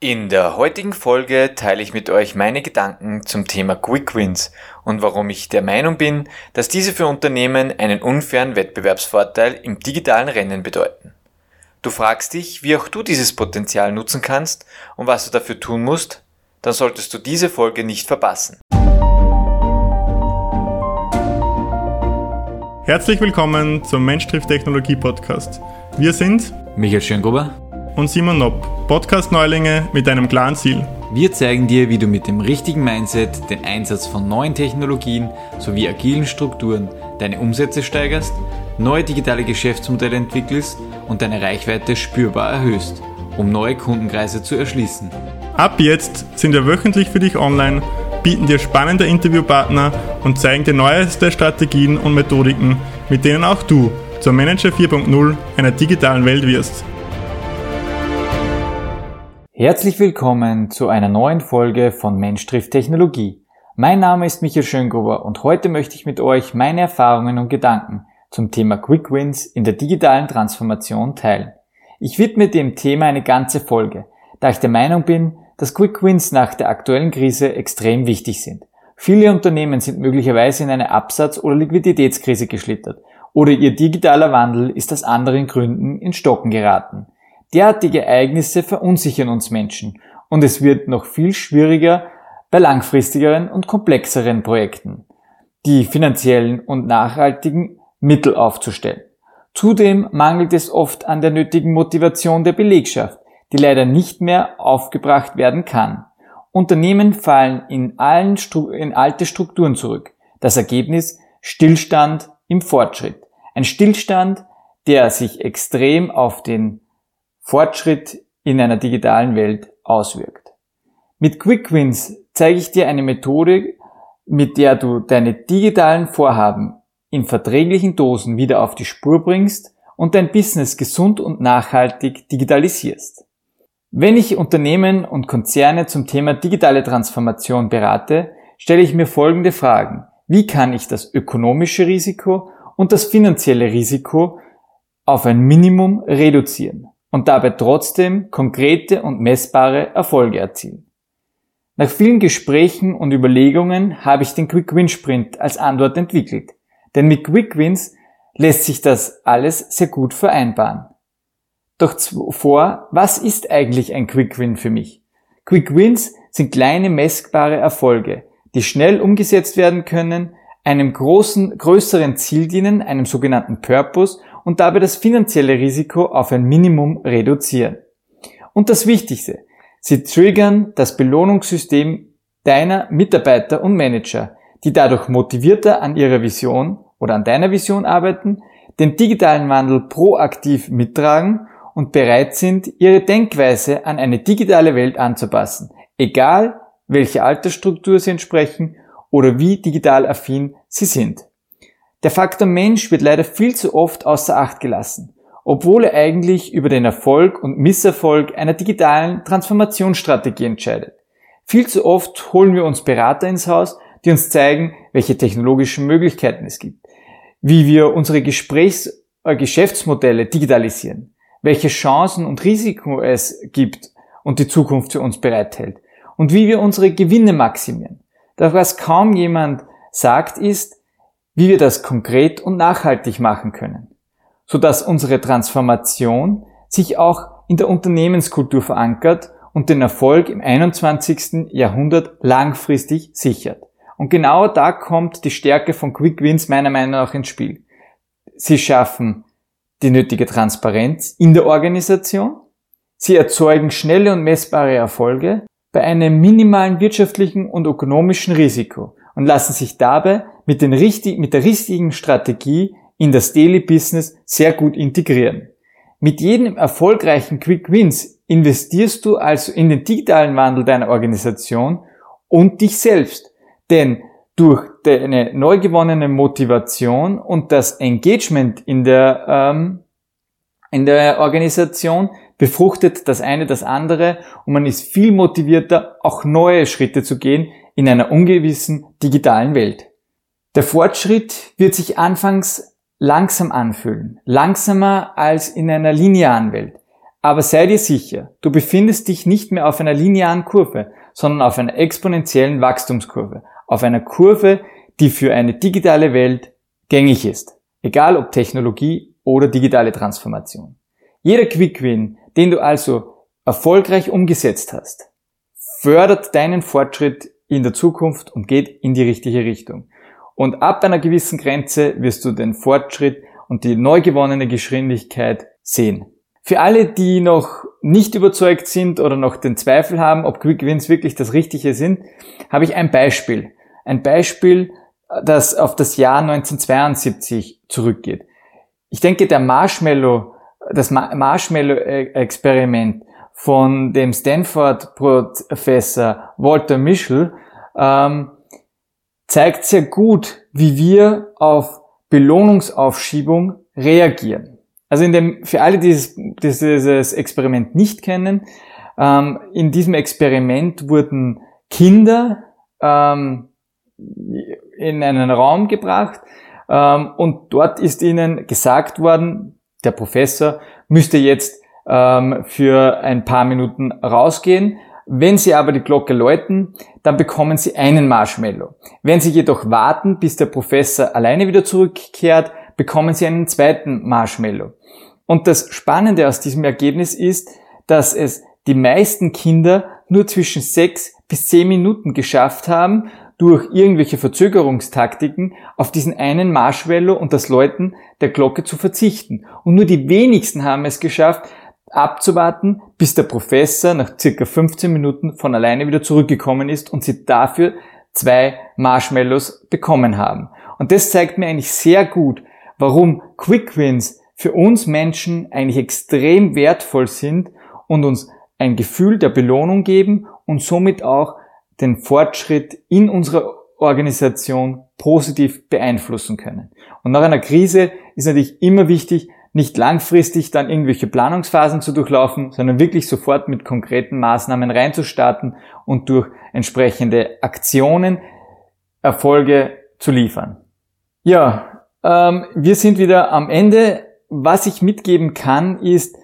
In der heutigen Folge teile ich mit euch meine Gedanken zum Thema Quick Wins und warum ich der Meinung bin, dass diese für Unternehmen einen unfairen Wettbewerbsvorteil im digitalen Rennen bedeuten. Du fragst dich, wie auch du dieses Potenzial nutzen kannst und was du dafür tun musst, dann solltest du diese Folge nicht verpassen. Herzlich willkommen zum Mensch trifft Technologie Podcast. Wir sind Michael Schöngruber und Simon Nopp, Podcast-Neulinge mit einem klaren Ziel. Wir zeigen dir, wie du mit dem richtigen Mindset den Einsatz von neuen Technologien sowie agilen Strukturen deine Umsätze steigerst, neue digitale Geschäftsmodelle entwickelst und deine Reichweite spürbar erhöhst, um neue Kundenkreise zu erschließen. Ab jetzt sind wir wöchentlich für dich online, bieten dir spannende Interviewpartner und zeigen dir neueste Strategien und Methodiken, mit denen auch du zur Manager 4.0 einer digitalen Welt wirst. Herzlich willkommen zu einer neuen Folge von Mensch trifft Technologie. Mein Name ist Michael Schöngruber und heute möchte ich mit euch meine Erfahrungen und Gedanken zum Thema Quick Wins in der digitalen Transformation teilen. Ich widme dem Thema eine ganze Folge, da ich der Meinung bin, dass Quick Wins nach der aktuellen Krise extrem wichtig sind. Viele Unternehmen sind möglicherweise in eine Absatz- oder Liquiditätskrise geschlittert oder ihr digitaler Wandel ist aus anderen Gründen in Stocken geraten. Derartige Ereignisse verunsichern uns Menschen und es wird noch viel schwieriger bei langfristigeren und komplexeren Projekten, die finanziellen und nachhaltigen Mittel aufzustellen. Zudem mangelt es oft an der nötigen Motivation der Belegschaft, die leider nicht mehr aufgebracht werden kann. Unternehmen fallen in, allen in alte Strukturen zurück. Das Ergebnis Stillstand im Fortschritt. Ein Stillstand, der sich extrem auf den Fortschritt in einer digitalen Welt auswirkt. Mit Quick Wins zeige ich dir eine Methode, mit der du deine digitalen Vorhaben in verträglichen Dosen wieder auf die Spur bringst und dein Business gesund und nachhaltig digitalisierst. Wenn ich Unternehmen und Konzerne zum Thema digitale Transformation berate, stelle ich mir folgende Fragen. Wie kann ich das ökonomische Risiko und das finanzielle Risiko auf ein Minimum reduzieren? Und dabei trotzdem konkrete und messbare Erfolge erzielen. Nach vielen Gesprächen und Überlegungen habe ich den Quick Win Sprint als Antwort entwickelt. Denn mit Quick Wins lässt sich das alles sehr gut vereinbaren. Doch zuvor, was ist eigentlich ein Quick Win für mich? Quick Wins sind kleine messbare Erfolge, die schnell umgesetzt werden können, einem großen, größeren Ziel dienen, einem sogenannten Purpose und dabei das finanzielle Risiko auf ein Minimum reduzieren. Und das Wichtigste, sie triggern das Belohnungssystem deiner Mitarbeiter und Manager, die dadurch motivierter an ihrer Vision oder an deiner Vision arbeiten, den digitalen Wandel proaktiv mittragen und bereit sind, ihre Denkweise an eine digitale Welt anzupassen, egal welche Altersstruktur sie entsprechen oder wie digital affin sie sind. Der Faktor Mensch wird leider viel zu oft außer Acht gelassen, obwohl er eigentlich über den Erfolg und Misserfolg einer digitalen Transformationsstrategie entscheidet. Viel zu oft holen wir uns Berater ins Haus, die uns zeigen, welche technologischen Möglichkeiten es gibt, wie wir unsere Gesprächs- äh, Geschäftsmodelle digitalisieren, welche Chancen und Risiken es gibt und die Zukunft für uns bereithält und wie wir unsere Gewinne maximieren. Doch was kaum jemand sagt ist, wie wir das konkret und nachhaltig machen können, sodass unsere Transformation sich auch in der Unternehmenskultur verankert und den Erfolg im 21. Jahrhundert langfristig sichert. Und genau da kommt die Stärke von Quick Wins meiner Meinung nach ins Spiel. Sie schaffen die nötige Transparenz in der Organisation, sie erzeugen schnelle und messbare Erfolge bei einem minimalen wirtschaftlichen und ökonomischen Risiko und lassen sich dabei mit, den richtig, mit der richtigen Strategie in das Daily Business sehr gut integrieren. Mit jedem erfolgreichen Quick Wins investierst du also in den digitalen Wandel deiner Organisation und dich selbst. Denn durch deine neu gewonnene Motivation und das Engagement in der, ähm, in der Organisation befruchtet das eine das andere und man ist viel motivierter, auch neue Schritte zu gehen in einer ungewissen digitalen Welt. Der Fortschritt wird sich anfangs langsam anfühlen, langsamer als in einer linearen Welt. Aber sei dir sicher, du befindest dich nicht mehr auf einer linearen Kurve, sondern auf einer exponentiellen Wachstumskurve, auf einer Kurve, die für eine digitale Welt gängig ist, egal ob Technologie oder digitale Transformation. Jeder Quick Win, den du also erfolgreich umgesetzt hast, fördert deinen Fortschritt in der Zukunft und geht in die richtige Richtung. Und ab einer gewissen Grenze wirst du den Fortschritt und die neu gewonnene Geschwindigkeit sehen. Für alle, die noch nicht überzeugt sind oder noch den Zweifel haben, ob Quick Wins wirklich das Richtige sind, habe ich ein Beispiel. Ein Beispiel, das auf das Jahr 1972 zurückgeht. Ich denke, der Marshmallow, das Marshmallow-Experiment von dem Stanford-Professor Walter Mischel ähm, zeigt sehr gut, wie wir auf Belohnungsaufschiebung reagieren. Also in dem, für alle, die dieses, dieses Experiment nicht kennen, ähm, in diesem Experiment wurden Kinder ähm, in einen Raum gebracht ähm, und dort ist ihnen gesagt worden, der Professor müsste jetzt ähm, für ein paar Minuten rausgehen. Wenn Sie aber die Glocke läuten, dann bekommen Sie einen Marshmallow. Wenn Sie jedoch warten, bis der Professor alleine wieder zurückkehrt, bekommen Sie einen zweiten Marshmallow. Und das Spannende aus diesem Ergebnis ist, dass es die meisten Kinder nur zwischen sechs bis zehn Minuten geschafft haben, durch irgendwelche Verzögerungstaktiken auf diesen einen Marshmallow und das Läuten der Glocke zu verzichten. Und nur die wenigsten haben es geschafft, abzuwarten, bis der Professor nach circa 15 Minuten von alleine wieder zurückgekommen ist und sie dafür zwei Marshmallows bekommen haben. Und das zeigt mir eigentlich sehr gut, warum Quick Wins für uns Menschen eigentlich extrem wertvoll sind und uns ein Gefühl der Belohnung geben und somit auch den Fortschritt in unserer Organisation positiv beeinflussen können. Und nach einer Krise ist natürlich immer wichtig, nicht langfristig dann irgendwelche Planungsphasen zu durchlaufen, sondern wirklich sofort mit konkreten Maßnahmen reinzustarten und durch entsprechende Aktionen Erfolge zu liefern. Ja, ähm, wir sind wieder am Ende. Was ich mitgeben kann, ist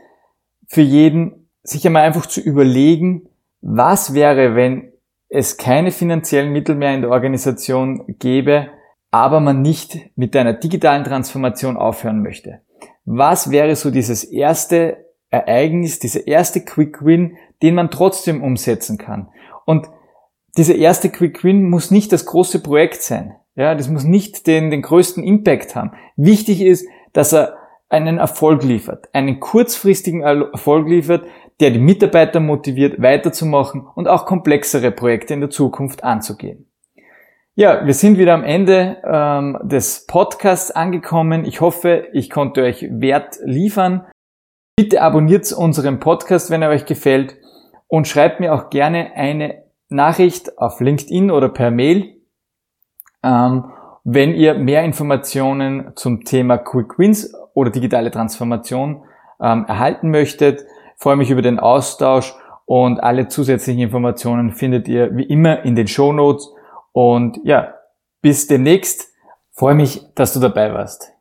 für jeden, sich einmal einfach zu überlegen, was wäre, wenn es keine finanziellen Mittel mehr in der Organisation gäbe, aber man nicht mit einer digitalen Transformation aufhören möchte was wäre so dieses erste Ereignis, dieser erste Quick Win, den man trotzdem umsetzen kann. Und dieser erste Quick Win muss nicht das große Projekt sein. Ja, das muss nicht den, den größten Impact haben. Wichtig ist, dass er einen Erfolg liefert, einen kurzfristigen Erfolg liefert, der die Mitarbeiter motiviert, weiterzumachen und auch komplexere Projekte in der Zukunft anzugehen. Ja, wir sind wieder am Ende ähm, des Podcasts angekommen. Ich hoffe, ich konnte euch Wert liefern. Bitte abonniert unseren Podcast, wenn er euch gefällt und schreibt mir auch gerne eine Nachricht auf LinkedIn oder per Mail, ähm, wenn ihr mehr Informationen zum Thema Quick Wins oder digitale Transformation ähm, erhalten möchtet. Freue mich über den Austausch und alle zusätzlichen Informationen findet ihr wie immer in den Show Notes und ja, bis demnächst. Freue mich, dass du dabei warst.